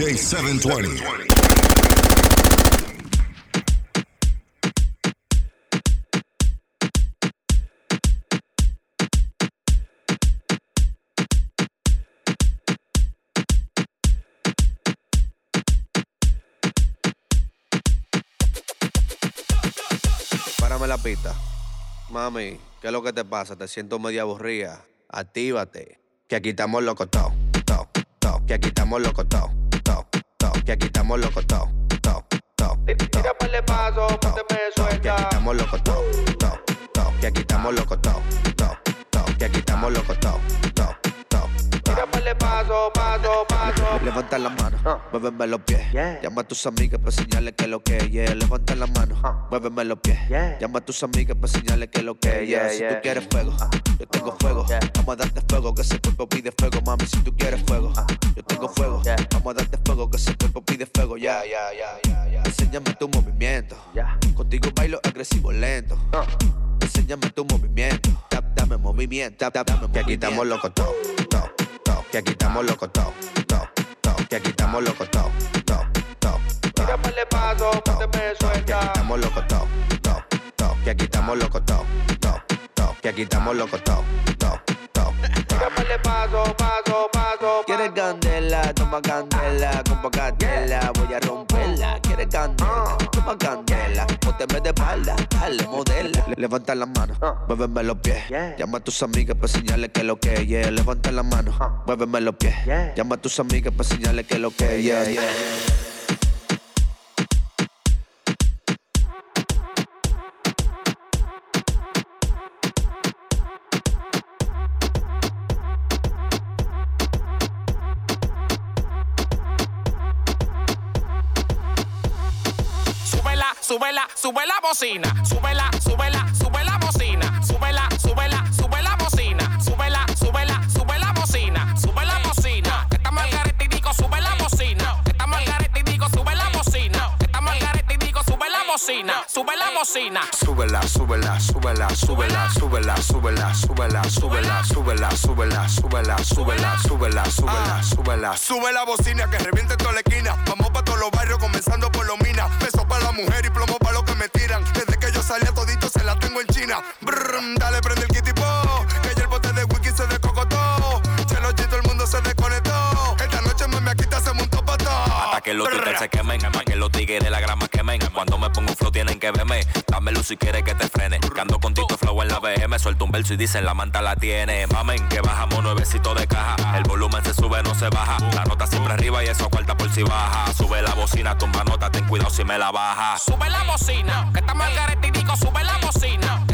DJ 720. Párame la pista. Mami, ¿qué es lo que te pasa? Te siento media aburrida. Actívate. Que aquí estamos locos, to, to. Que aquí estamos locos, to que aquí estamos locos todos, todos, todos. Tira por el paso, ponte me suelta. Que aquí estamos locos todos, todos, todos. Que aquí estamos locos todos, todos, todos. Que aquí estamos locos todos, todos pasos, paso, paso. Levanta la mano, muéveme los pies. Yeah. Llama a tus amigas para señalarle que lo que es. Yeah. Levanta la mano, muéveme los pies. Yeah. Llama a tus amigas para señalarle que lo que es. Yeah. Si tú quieres fuego, yo tengo fuego. Vamos a darte fuego, que ese cuerpo pide fuego, mami. Si tú quieres fuego, yo tengo fuego. Vamos a darte fuego, que ese cuerpo pide fuego. Ya, ya, ya, ya, ya. Enséñame tu movimiento. Contigo bailo agresivo lento. Enséñame tu movimiento. Dame movimiento. Dame que aquí estamos locos que aquí estamos locos todos, todos, todos, que aquí estamos locos todos, todos, todos. Tírame el paso, pónteme suelta. Que aquí estamos locos todos, todos, todos, que aquí estamos locos todos, todos, todos, que aquí estamos locos todos, todos de pasos, paso, paso. ¿Quieres candela? Toma candela, compa candela, voy a romperla. ¿Quieres candela? Toma candela, pónteme de espalda, dale, modela. Le- Levanta la mano, muéveme los pies. Llama a tus amigas para señalarle que lo que es. Yeah. Levanta la mano, muéveme los pies. Llama a tus amigas para señalarle que lo que es. Yeah, yeah. sube la, sube la bocina, sube la, súbela. Bocina. Sube la bocina. Súbela, súbela, súbela, súbela, súbela, súbela, súbela, súbela, súbela, súbela, súbela, súbela, súbela, súbela, súbela. Sube la bocina que reviente toda la esquina. Vamos pa' todos los barrios, comenzando por los minas. Besos para la mujer y plomo para los que me tiran. Desde que yo salí a todito se la tengo en China. Dale, prende el que los twitters se quemen, que los tigres de la grama quemen. Cuando me pongo un flow tienen que verme. Dame luz si quieres que te frene. Cando con Tito Flow en la BM, suelto un verso y dicen la manta la tiene. Mamen, que bajamos nuevecito de caja. El volumen se sube, no se baja. La nota siempre arriba y eso cuarta por si baja. Sube la bocina, tumba nota, ten cuidado si me la baja. Sube la bocina. Que estamos al garete sube la bocina.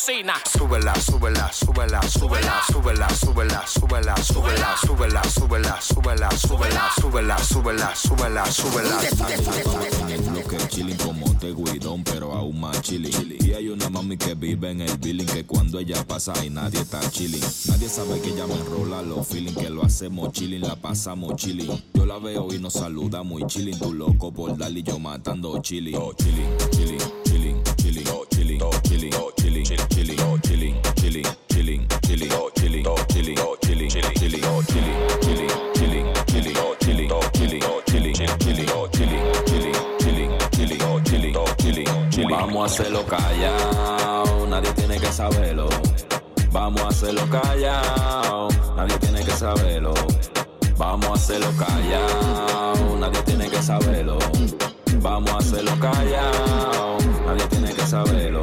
Sube la bocina. Súbela, súbela, súbela, súbela, súbela, súbela, súbela, súbela, súbela, súbela, súbela, súbela, súbela, súbela, súbela, súbela. Lo que chilling como te guidón, pero aún más chilling. Y hay una mami que vive en el billing que cuando ella pasa y nadie está chilling. Nadie sabe que ella me enrola los feeling, que lo hacemos chilling, la pasamos chilling. Yo la veo y nos saluda muy chilling. Tú loco por darle y yo matando chilling. Oh, chilling, chilling, chilling, chilling, chilling, chilling, Vamos a hacerlo callado, nadie tiene que saberlo. Vamos a hacerlo callado, nadie tiene que saberlo. Vamos a hacerlo callado, nadie tiene que saberlo. Vamos a hacerlo callado, nadie tiene que saberlo.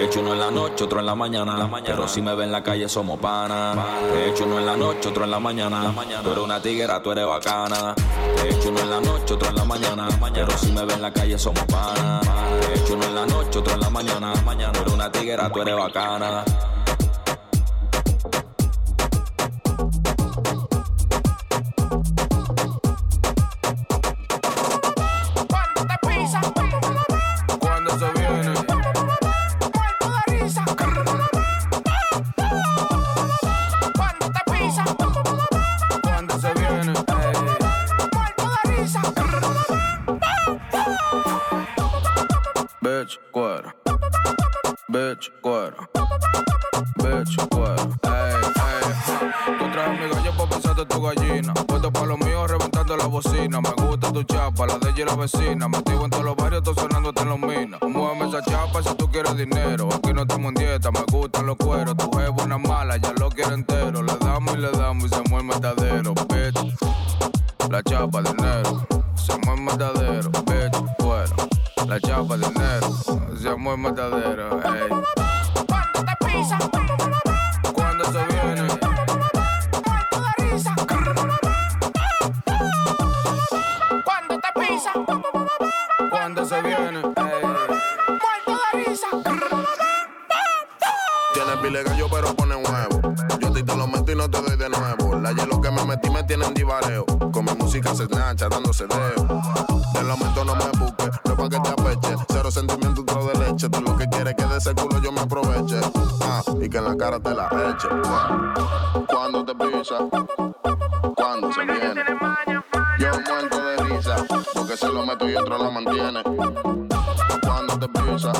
Te echo uno en la noche, otro en la mañana. Pero si me ven en la calle somos pana. Te echo uno en la noche, otro en la mañana. Tú eres una tiguera, tú eres bacana. Te echo uno en la noche, otro en la mañana. Pero si me ven en la calle somos pana. Te echo uno en la noche, otro en la mañana. Tú eres una tiguera, tú eres bacana. Bitch, cuero. Bitch, cuero. Bitch, cuero. Ey, ey. Tú traes mi gallo pa' pasarte tu gallina. Puesto pa' lo mío reventando la bocina. Me gusta tu chapa, la de ella y la vecina. Metido en todos los barrios, estoy sonando en los minas. Muéveme esa chapa si tú quieres dinero. Aquí no estamos en dieta, me gustan los cueros. Tu es buena mala, ya lo quiero entero. Le damos y le damos y se mueve el matadero. Bitch, la chapa de enero. Se mueve el matadero. Bitch, cuero. La chapa de enero. Cuando te pisa, Cuando se viene, muerto de risa. Cuando te pisa, cuando se viene, muerto de risa. Tienes pile gallo, pero pone huevo. Yo te lo meto y no te doy de nuevo. La hielo que me metí me tiene en divareo. Con mi música se snatcha, dándose deo. Te lo meto, no me busques, no es pa' que te apeche. Cero sentimiento, ese culo yo me aproveche. Ah, y que en la cara te la eche. Cuando te pisa, cuando se viene. Yo muerto de risa, porque se lo meto y otro la mantiene. Cuando te pisa,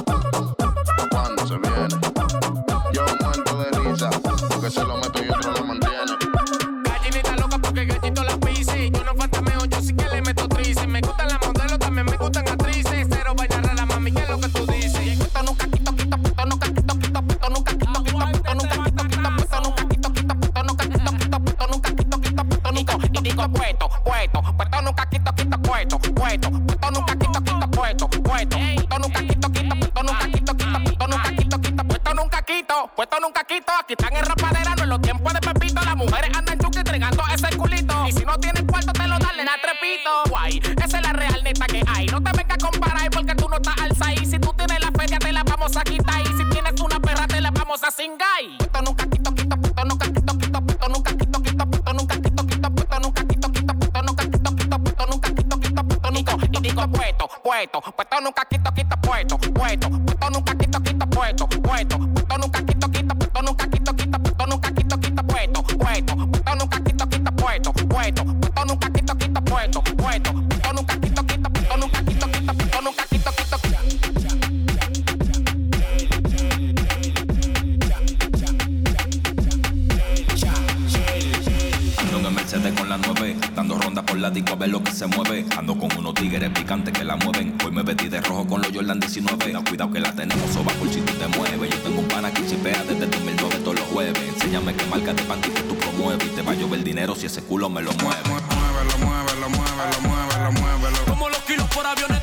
se mueve. Ando con unos tigres picantes que la mueven. Hoy me vestí de rojo con los Jordan 19. Cuidado, cuidado que la tenemos soba por si tú te mueves. Yo tengo un pana que chipea desde 2009 todos los jueves. Enséñame qué marca de panty que tú promueves. Y te va a llover dinero si ese culo me lo mueve. Muévelo, muévelo, muévelo, muévelo, muévelo. Como los kilos por avioneta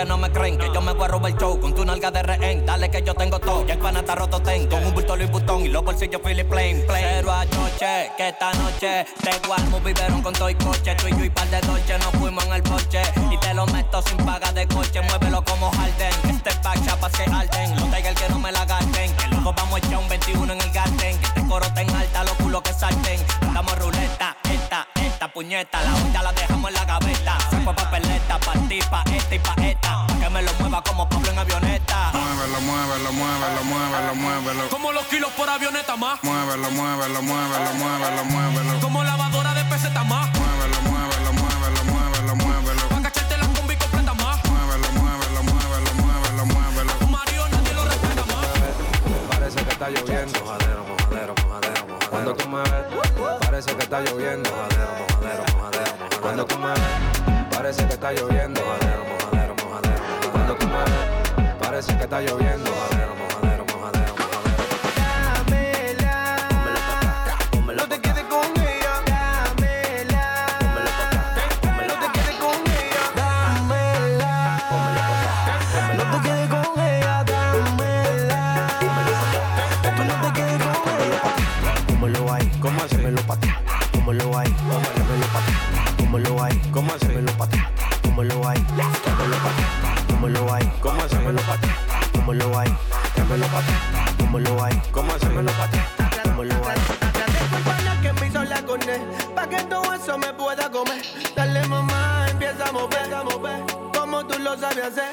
que que no me creen, que yo me voy a robar el show con tu nalga de rehén. Dale que yo tengo todo, ya el pana está roto ten, con un bulto Louis Vuitton y los bolsillos Philip Plain. Pero anoche, que esta noche te guarmo vivieron con todo el coche. Tú y yo y par de dolce nos fuimos en el porche. Y te lo meto sin paga de coche, muévelo como Harden. Este back chapa se arden, los Tiger que no me la gasten. Que luego vamos a echar un 21 en el garden. Que este coro ten alta, los culos que salten. Andamos ruleta, puñeta. La olla la dejamos en la gaveta. Saco papeleta, pa' ti, pa' esta y pa' esta. Pa' que me lo mueva como Pablo en avioneta. Muévelo, muévelo, muévelo, muévelo, muévelo. Como los kilos por avioneta más, Muévelo, muévelo, muévelo, muévelo, muévelo. como lavadora de peseta más, Muévelo, muévelo, muévelo, muévelo, muévelo. pa' cacharte la combi completa más. Muévelo, muévelo, muévelo, muévelo, muévelo. Tu marido nadie lo respeta más. Parece que está lloviendo. Mojadero. Cuando tú me ves, parece que está lloviendo. Mojadero, mojadero, mojadero, mojadero. Cuando tú me ves, parece que está lloviendo. Mojadero, mojadero, mojadero. Cuando tú me ves, parece que está lloviendo. Pueda comer. Dale mamá, empieza a mover, a Como tú lo sabes hacer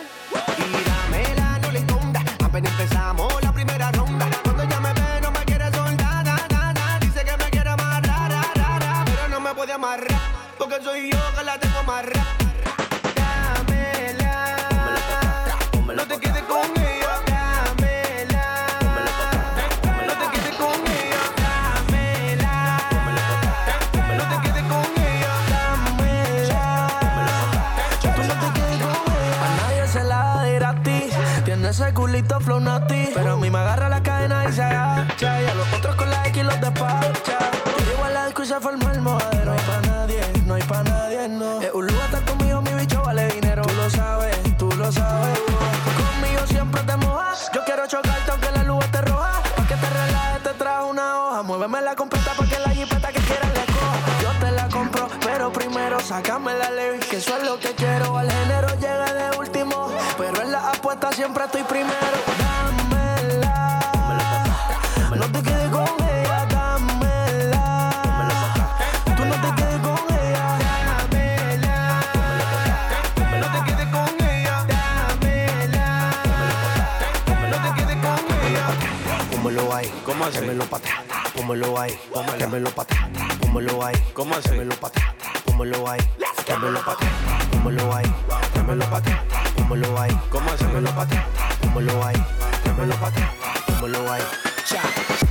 así? Dámelo pa' atrás. Pómelo ahí. Dámelo pa' atrás. Pómelo ahí. ¿Cómo así? Dámelo pa' atrás. Pómelo ahí. Dámelo pa' atrás. Pómelo ahí. Dámelo pa' atrás. Pómelo ahí. ¿Cómo así? Dámelo pa' atrás. Pómelo ahí. Dámelo pa' atrás. Pómelo ahí. Cha.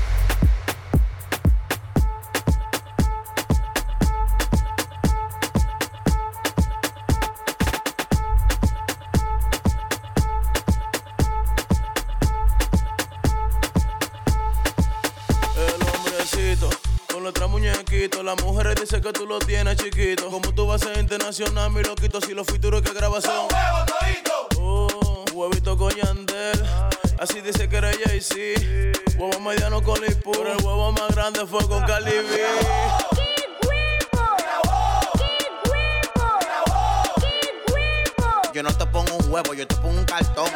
Muñequito. Las mujeres dicen que tú lo tienes chiquito. Como tú vas a ser internacional, mi loquito. Si los futuros que grabas son. Oh, huevito con Yandel. Así dice que eres Jay-Z. Huevo mediano con Lipu. Pero el huevo más grande fue con Cali B. Yo no te pongo un huevo, yo te pongo un cartón.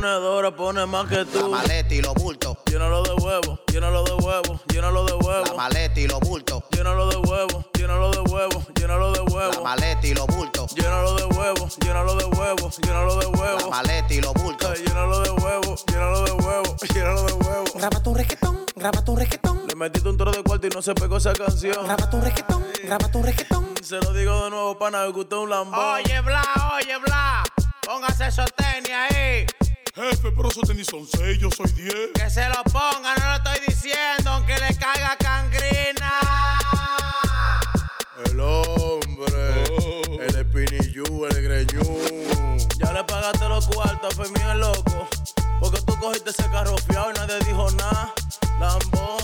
Pone más que La tú. maleta y los bultos. Llénalo de huevo, llénalo de huevo, llénalo de La huevo. maleta y los bultos. Llénalo de huevo, llénalo de huevo, llénalo de La huevo. maleta y los bultos. Llénalo de huevo, llénalo de huevo, llénalo de La huevo. maleta y los bultos. Llénalo de huevo, llénalo de huevo, llénalo de huevo. Graba tu reggaetón, graba tu reggaetón, Le metiste un tro de cuarto y no se pegó esa canción. graba tu reggaetón, graba tu reggaetón. Se lo digo de nuevo, pana, que usted es un lambón. Oye, Bla, oye, Bla. Póngase esos tenis ahí. Jefe, pero esos tenis son seis, yo soy diez. Que se lo ponga, no lo estoy diciendo, aunque le caiga cangrina. El hombre, el espinillú, el greñú. Ya le pagaste los cuartos, fue mío el loco. Porque tú cogiste ese carro fiado y nadie dijo nada. Lambón.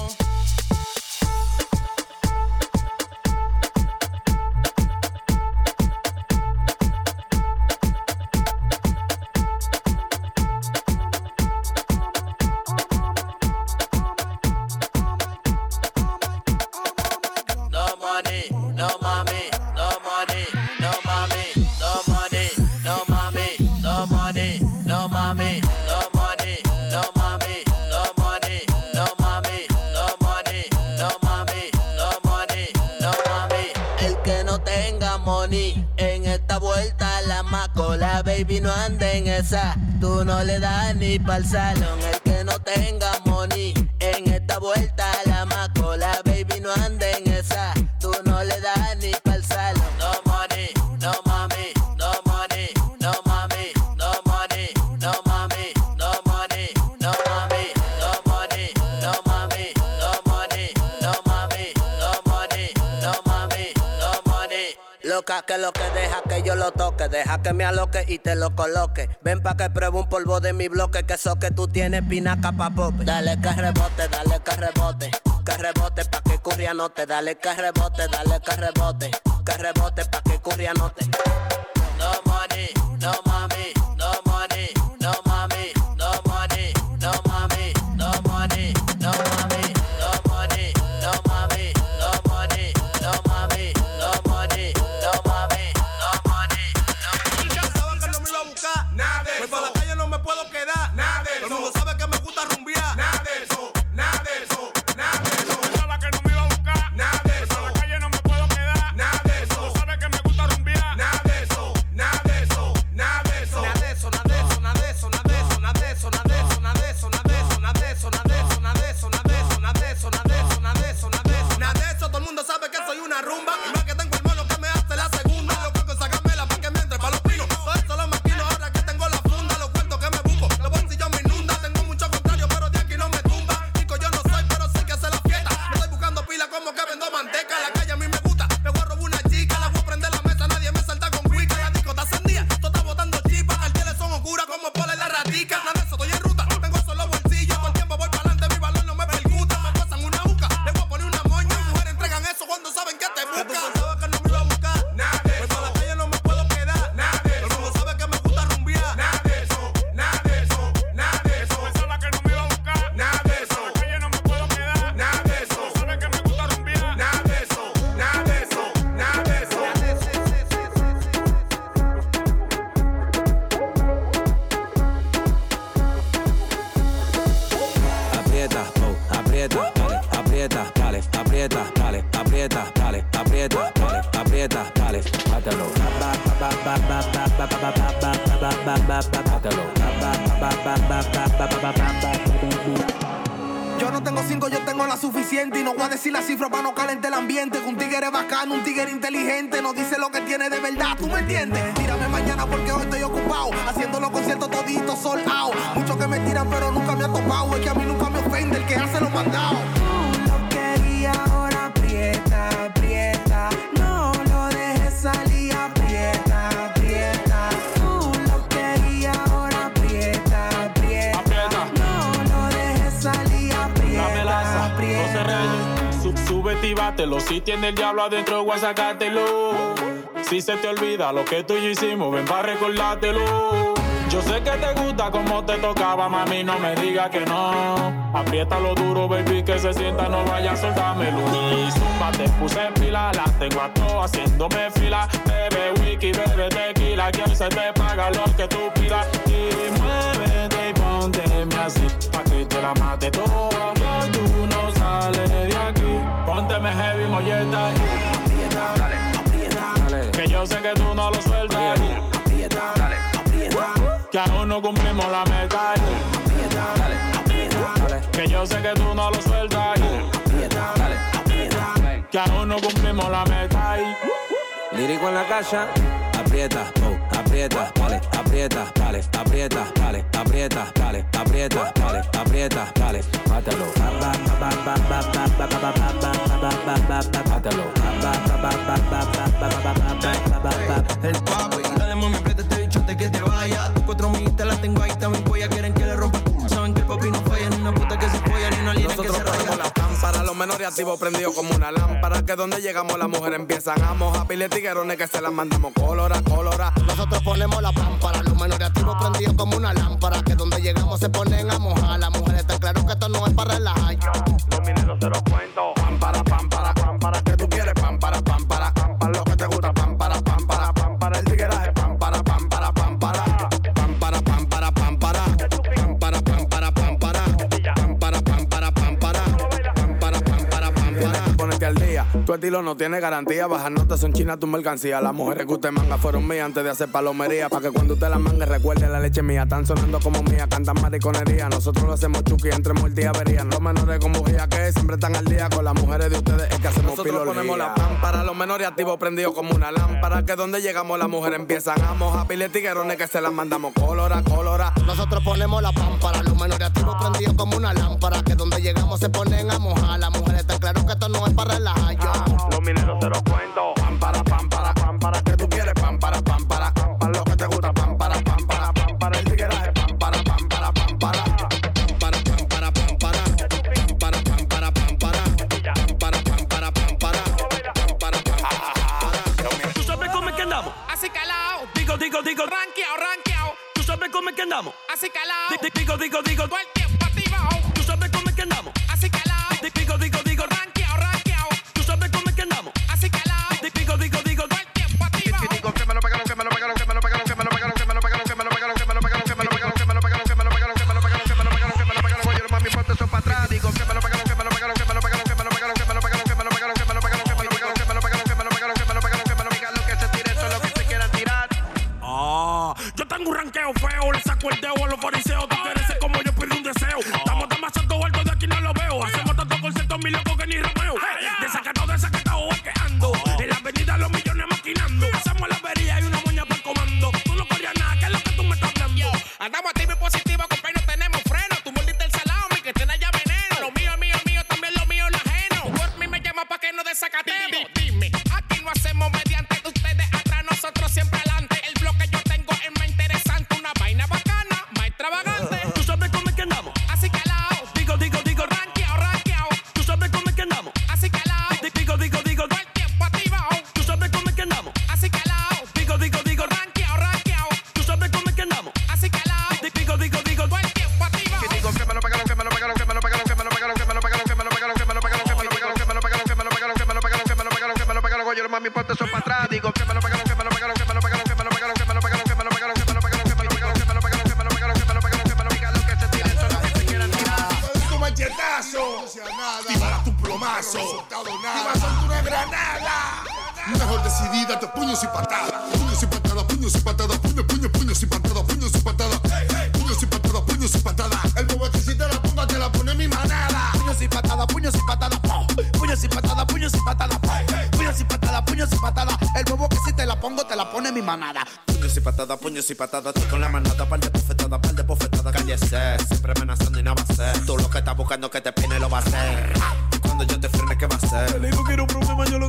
Baby, no ande en esa. Tú no le das ni pa'l salón. El que no tenga money en esta vuelta Que lo que deja que yo lo toque, deja que me aloque y te lo coloque. Ven pa' que pruebe un polvo de mi bloque, que eso que tú tienes pinaca pa' pope. Dale que rebote, dale que rebote, que rebote pa' que curria no te. Dale que rebote, dale que rebote, que rebote pa' que curria no te. No money, no mami, no money, no mami, Y no voy a decir la cifra para no calentar el ambiente. Que un tigre bacano, un tigre inteligente. No dice lo que tiene de verdad, ¿tú me entiendes? Tírame mañana porque hoy estoy ocupado. Haciendo los conciertos toditos sold out. Muchos que me tiran, pero nunca me ha topado. Es que a mí nunca me ofende el que hace los mandados. Lo quería, ahora aprieta, aprieta. Si tiene el diablo adentro, voy a sacártelo. Si se te olvida lo que tú y yo hicimos, ven para recordártelo. Yo sé que te gusta como te tocaba, mami, no me digas que no. Apriétalo duro, baby, que se sienta, no vaya a soltármelo. Y zumba, te puse en fila, la tengo a todas haciéndome fila. Bebe wiki, bebe tequila, hoy se te paga lo que tú pidas. Y ponte así, pa' que te la mate toda. Que tú no sales de aquí. Pónteme heavy, molleta. Aprieta, dale, aprieta, dale. Que yo sé que tú no lo sueltas. Aprieta, dale, aprieta. Que aún no cumplimos la meta. Aprieta, dale, aprieta, dale. Que yo sé que tú no lo sueltas. Aprieta, dale, aprieta. Que aún no cumplimos la meta. Lírico en la casa, aprieta, oh, aprieta, dale, aprieta, dale, aprieta, dale, aprieta, dale, aprieta, dale, aprieta, dale, bátelo. Bátelo. El papi, dale mami, aprieta este bichote que te vaya. Tus cuatro millitas las tengo ahí, también los menores activos prendidos como una lámpara. Que donde llegamos las mujeres empiezan a mojar. Pile tiguerones que se las mandamos colora, colora. Nosotros ponemos la pámpara, los menores activos prendidos como una lámpara. Que donde llegamos se ponen a mojar. Las mujeres están claro que esto no es para relajar. Estilo no tiene garantía. Bajas notas son chinas tu mercancía. Las mujeres que usted manga fueron mías antes de hacer palomería. Pa' que cuando usted la mangue recuerde la leche mía. Están sonando como mía, cantan mariconería. Nosotros lo hacemos chuki entre muerte y avería. Los menores con bujía que siempre están al día. Con las mujeres de ustedes es que hacemos Nosotros pilolía. ponemos la lámpara, los menores activos prendidos como una lámpara. Que donde llegamos las mujeres empiezan a mojar. Pile tiguerones que se las mandamos colora, colora. Nosotros ponemos la pámpara, los menores activos prendidos como una lámpara. Que donde llegamos se ponen a mojar. Las mujeres están claro que esto no es para relajar. Yo. Los mineros se los cuento. Puños y patadas, puños y patadas, ¡pum! puños y patadas, puños y patadas. El bobo que si te la pongo, te la pone mi manada. Puños y patadas, puños y patadas, estoy con la manada, par de bofetadas, par de bofetadas. Cállese, siempre amenazando y nada va a ser. Tú lo que estás buscando que te pine lo va a hacer. Cuando yo te frene, ¿qué va a hacer? Le digo que era un problema, yo lo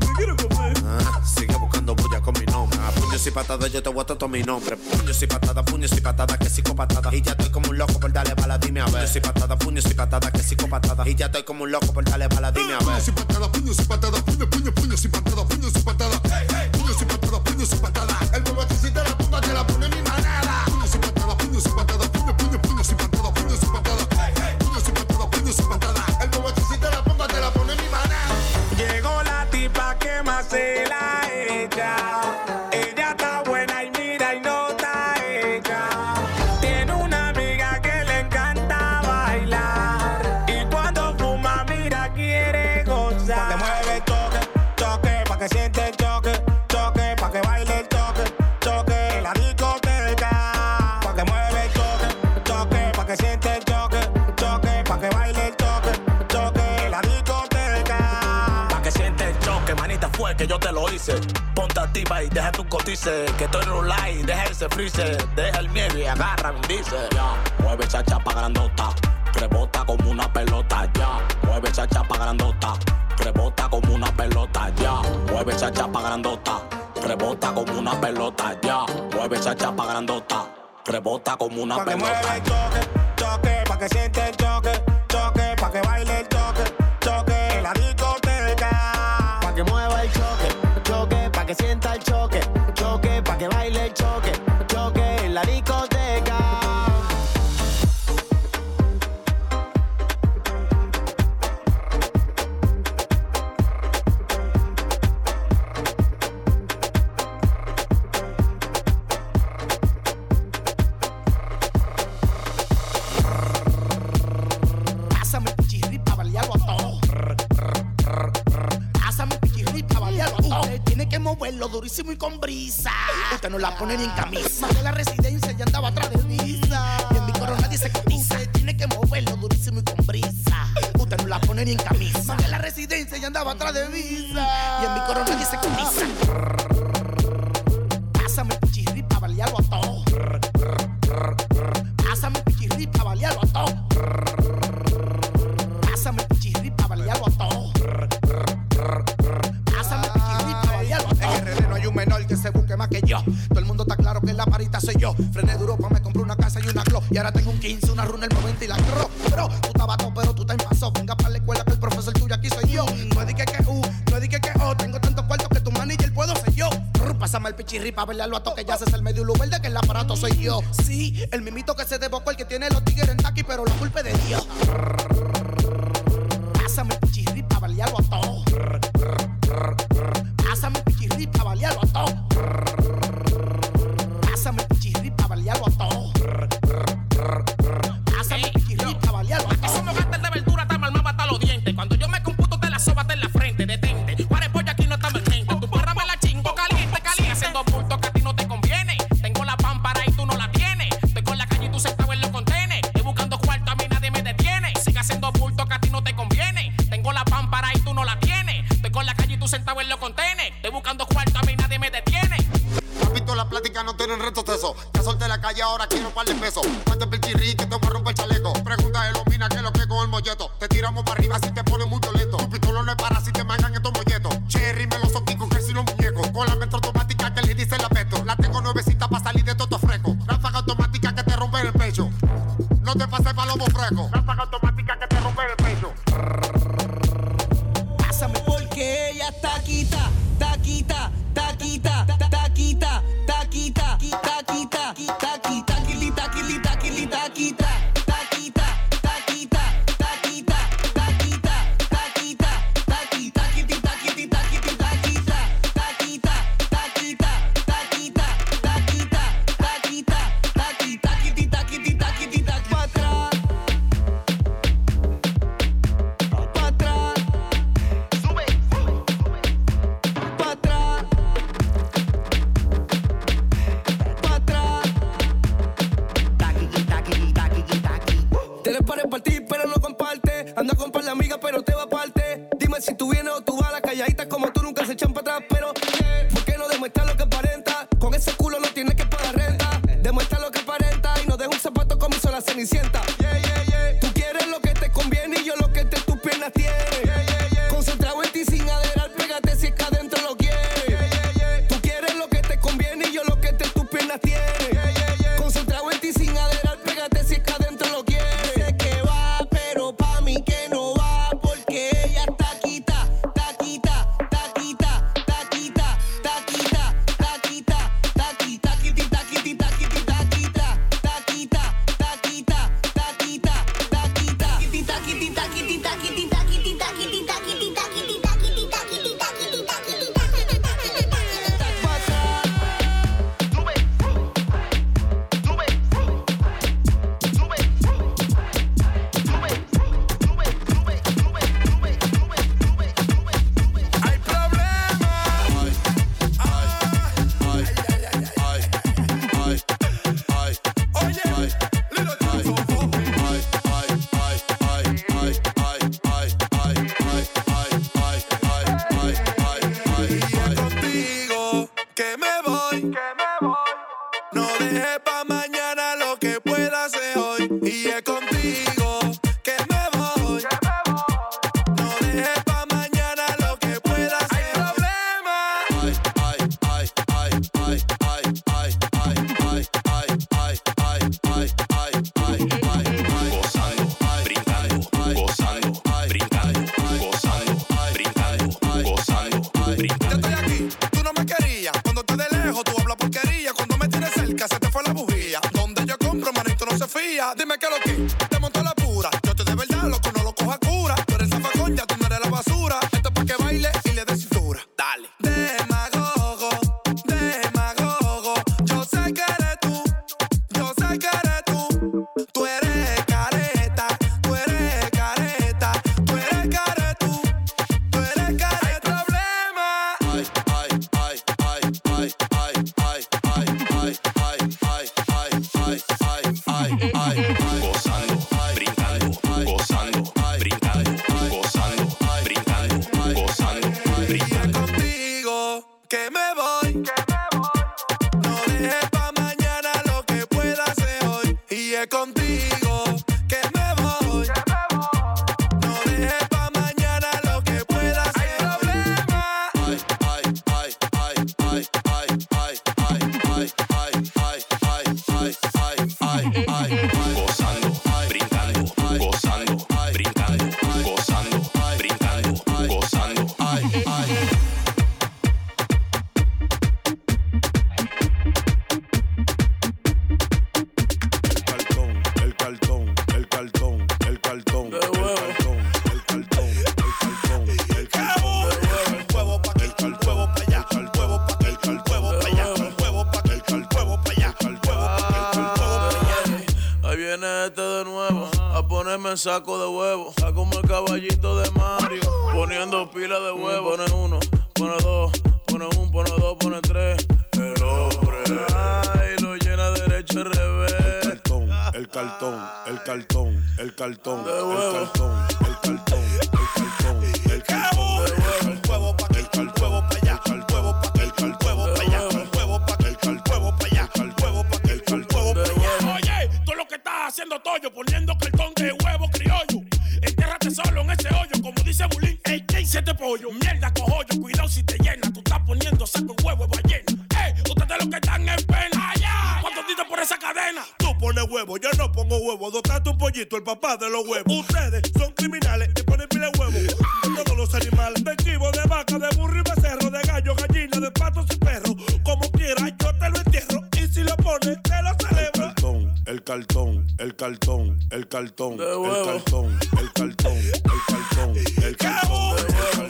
y patadas, yo te voy a todo mi nombre. Puños y patadas, puños y patadas, que psicopatada. Y ya estoy como un loco por darle bala, dime a ver. Puños y patadas, puños y patadas, que psicopatada. Y ya estoy como un loco por darle bala, dime a ver. Puños y patadas, puños y patadas, puños, puños, puños y patadas, puños y patadas. Puños y patadas. Fue que yo te lo hice. Ponte activa y deja tu cotice. Que estoy rulay, deja ese freeze. Deja el miedo y agarra un dice. Ya, mueve esa chapa grandota. Rebota como una pelota, ya. Mueve esa chapa grandota. Rebota como una pelota, ya. Mueve esa chapa grandota. Rebota como una pelota, ya. Mueve esa chapa grandota. Rebota como una Pa' que pelota. mueva el choque, choque, pa' que siente el choque, choque, pa' que baile el choque, choque. Que sienta el choque, choque, pa' que baile el choque, Moverlo durísimo y con brisa. Usted no la pone ni en camisa. De la residencia ya andaba atrás de visa. Y en mi coro nadie se cotiza. Usted tiene que moverlo durísimo y con brisa. Usted no la pone ni en camisa. De la residencia ya andaba atrás de visa. Y en mi coro nadie se cotiza. Pásame pichirri pa' balearlo a todo. Pásame pichirri pa' balearlo a todo. Yo. Todo el mundo está claro que la parita soy yo. Frené duro pa' me compré una casa y una glow. Y ahora tengo un 15, una runa, el 90 y la cro. Bro, tú estabas pero tú en paso. Venga para la escuela que el profesor tuyo aquí soy yo. No dije que U, no dije que O. Tengo tantos cuartos que tu manager puedo ser yo. Brr, Pásame el pichirri pa' bailarlo a toque. Ya haces el medio luz verde que el aparato soy yo. Sí, el mimito que se debocó, el que tiene los tigres en taqui, pero la culpa es de Dios. Los. Estoy buscando cuarto, a mí nadie me detiene. Papito, la plática no tienen retos de eso. Ya solté la calle, ahora quiero par de pesos. Mate el pichirri que te voy a romper el chaleco. Pregunta de Lomina que lo que con el molleto. Te tiramos para arriba si te pones muy violento. Tu pistola no es para si te mangan estos molletos. Cherry me los soquico que si los muñecos. Con la metro automática que le dice el apeto. La tengo nuevecita para salir de todo fresco. Ráfaga automática que te rompe el pecho. No te pases palomo fresco. Ráfaga Pero, ¿por qué no demuestra lo que aparenta? Con ese culo no tienes que pagar renta. Demuestra lo que aparenta y no deja un zapato como hizo la cenicienta. Contigo que me voy. No dejes pa' mañana lo que pueda hacer hoy. Y es contigo con saco de huevo. Está como el caballito de Mario, poniendo pila de huevo. Pone uno, pone dos, pone un, pone dos, pone tres. El hombre, ay, lo llena derecho al revés. El cartón, el cartón, el cartón, el huevo. cartón, el cartón, el cartón, el cartón, el huevo pa' el huevo pa' allá, el huevo pa' el huevo pa' allá, el huevo pa' el huevo pa' allá, el huevo pa' el huevo pa' allá. Oye, tú lo que estás haciendo toyo, poniendo cartón de huevo pollo? Mierda, cojollo, cuidado si te llena, tú estás poniendo saco de huevo de ballena. Ey, ustedes los que están en pena, ¿cuántos por esa cadena? Tú pones huevo, yo no pongo huevo, dotaste un pollito, el papá de los huevos. Ustedes son criminales y ponen pile huevo. Todos los animales, de chivo, de vaca, de burro y becerro, de gallo, gallina, de patos y perro. Como quieras, yo te lo entierro. Y si lo pones, te lo celebro. El cartón, el cartón, el cartón, el cartón, el cartón, el cartón, el cartón, el huevo pa'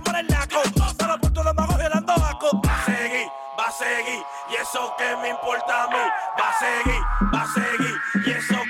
por el naco. Solo por tu demagogia dando asco. Va a seguir, va a seguir. Y eso que me importa a mí. Va a seguir, va a seguir. Y eso que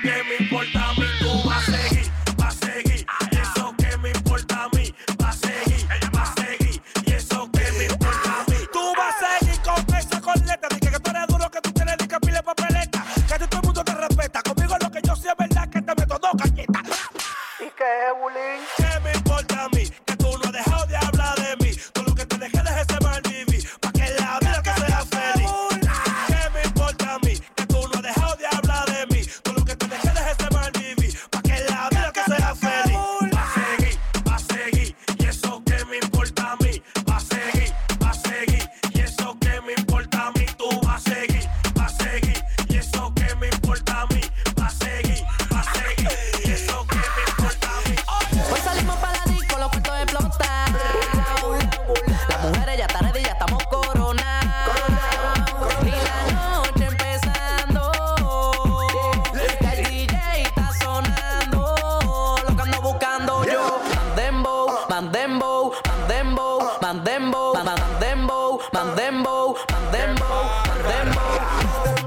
Mandembo, mandembo, mandembo, mandembo, mandembo, mandembo, mandembo.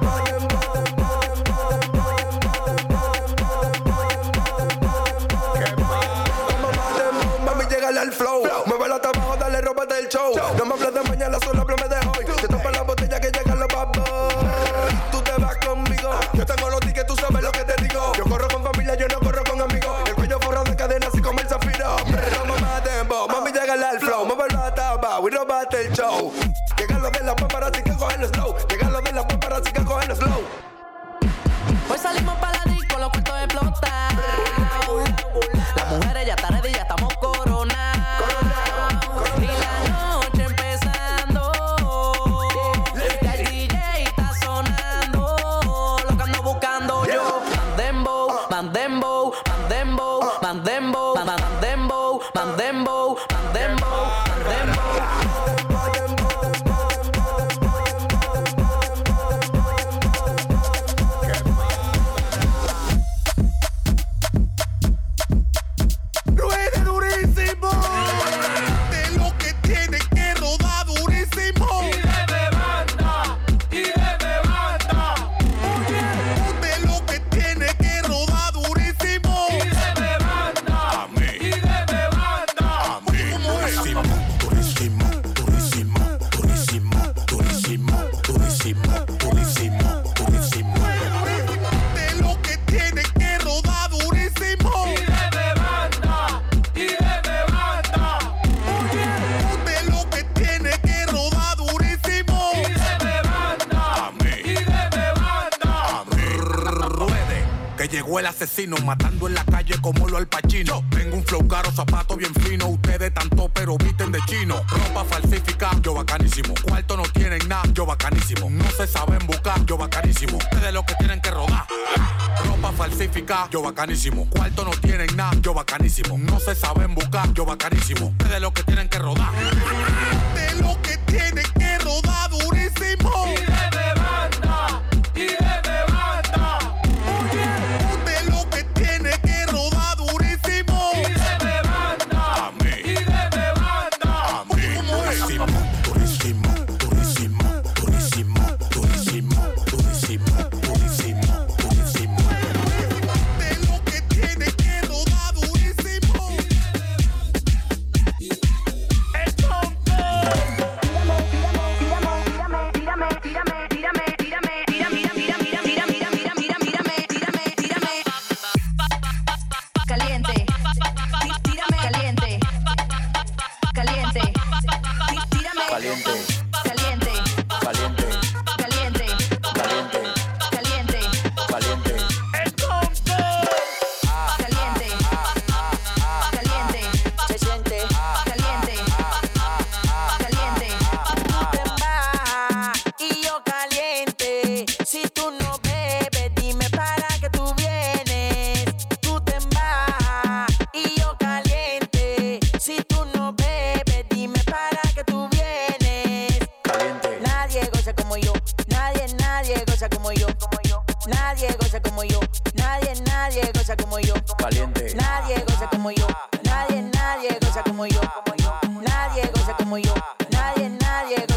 matando en la calle como lo al pachino. Tengo un flow caro, zapato bien fino, ustedes tanto pero visten de chino. Ropa falsificada, yo bacanísimo. Cuarto no tienen nada, yo bacanísimo. No se saben buscar, yo bacanísimo. Ustedes lo que tienen que robar. Ropa falsificada, yo bacanísimo. Cuarto no tienen nada, yo bacanísimo. No se saben buscar, yo bacanísimo. Ustedes lo que tienen que robar.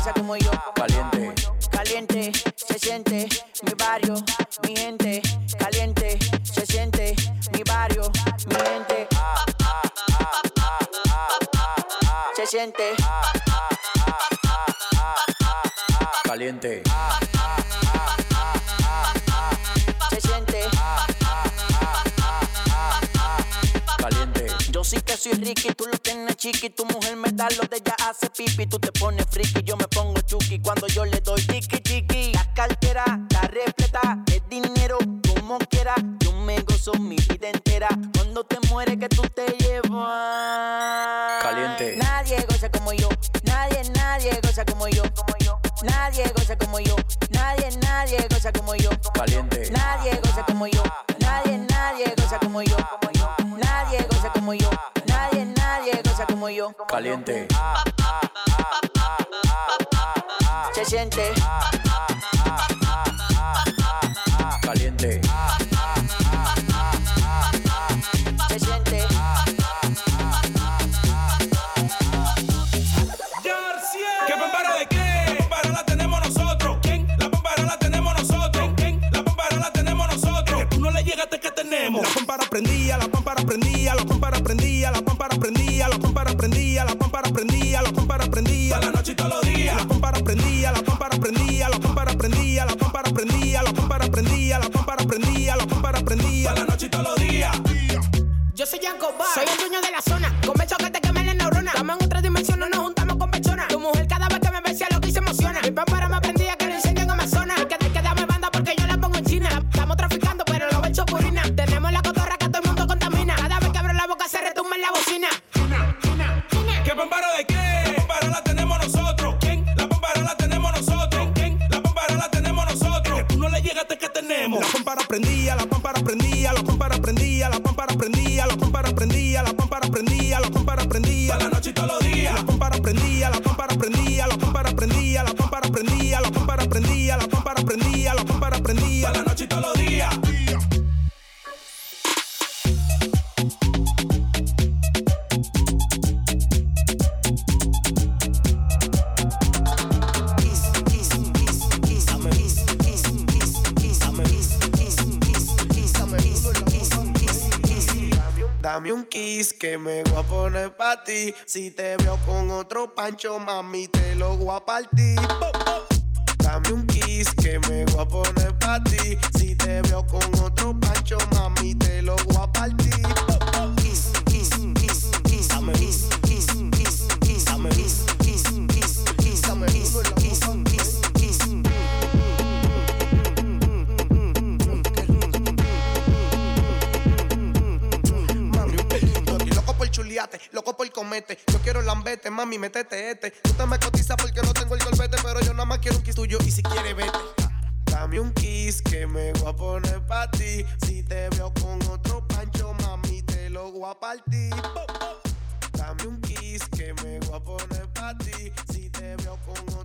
Caliente. Caliente, se siente mi barrio, mi gente. Caliente, se siente mi barrio, mi gente. Se siente. Caliente. Sí que soy Ricky, tú lo tienes chiqui. Tu mujer me da lo de ella hace pipi. Tú te pones friki, yo me pongo chuki. Cuando yo le doy tiki tiki. La cartera, la repleta, el dinero, como quiera. Yo me gozo mi vida entera. Cuando te mueres que tú te llevas. Caliente. Nadie goza como yo. Nadie, nadie goza como yo. Como yo. Nadie goza como yo. Nadie, nadie goza como yo. Caliente. Nadie goza como yo. Nadie, nadie goza como yo. Como como yo. Nadie, nadie goza como yo. Caliente. Se siente. Caliente. Se siente. ¿Qué pampara de qué? La pampara la tenemos la zona. Dame un kiss que me voy a poner pa' ti. Si te veo con otro pancho, mami, te lo voy a partir. Dame un kiss que me voy a poner pa' ti. Si te veo con otro pancho, mami, te lo voy a partir. Por comete. Yo quiero lambete, mami, metete este. Tú te me cotizas porque no tengo el golpete, pero yo nada más quiero un kiss tuyo y si quieres vete. Dame un kiss que me voy a poner pa' ti. Si te veo con otro pancho, mami, te lo voy a partir. Dame un kiss que me voy a poner pa' ti. Si te veo con otro